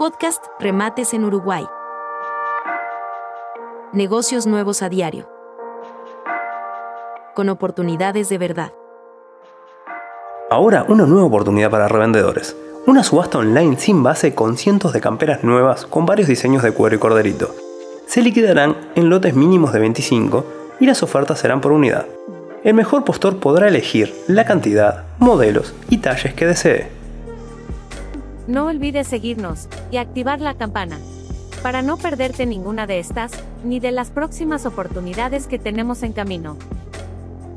Podcast Remates en Uruguay. Negocios nuevos a diario. Con oportunidades de verdad. Ahora una nueva oportunidad para revendedores. Una subasta online sin base con cientos de camperas nuevas con varios diseños de cuero y corderito. Se liquidarán en lotes mínimos de 25 y las ofertas serán por unidad. El mejor postor podrá elegir la cantidad, modelos y talles que desee. No olvides seguirnos y activar la campana para no perderte ninguna de estas ni de las próximas oportunidades que tenemos en camino.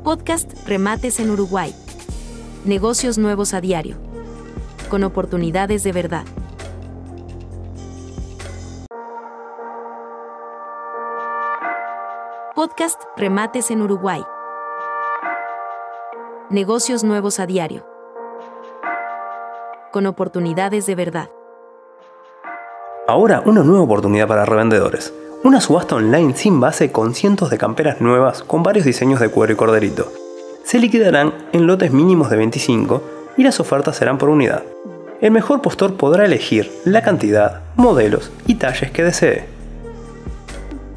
Podcast Remates en Uruguay. Negocios nuevos a diario. Con oportunidades de verdad. Podcast Remates en Uruguay. Negocios nuevos a diario. Con oportunidades de verdad. Ahora una nueva oportunidad para revendedores. Una subasta online sin base con cientos de camperas nuevas con varios diseños de cuero y corderito. Se liquidarán en lotes mínimos de 25 y las ofertas serán por unidad. El mejor postor podrá elegir la cantidad, modelos y talles que desee.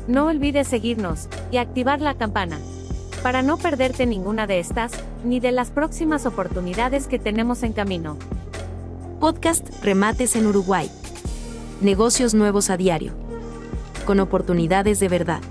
No olvides seguirnos y activar la campana para no perderte ninguna de estas ni de las próximas oportunidades que tenemos en camino. Podcast Remates en Uruguay. Negocios nuevos a diario. Con oportunidades de verdad.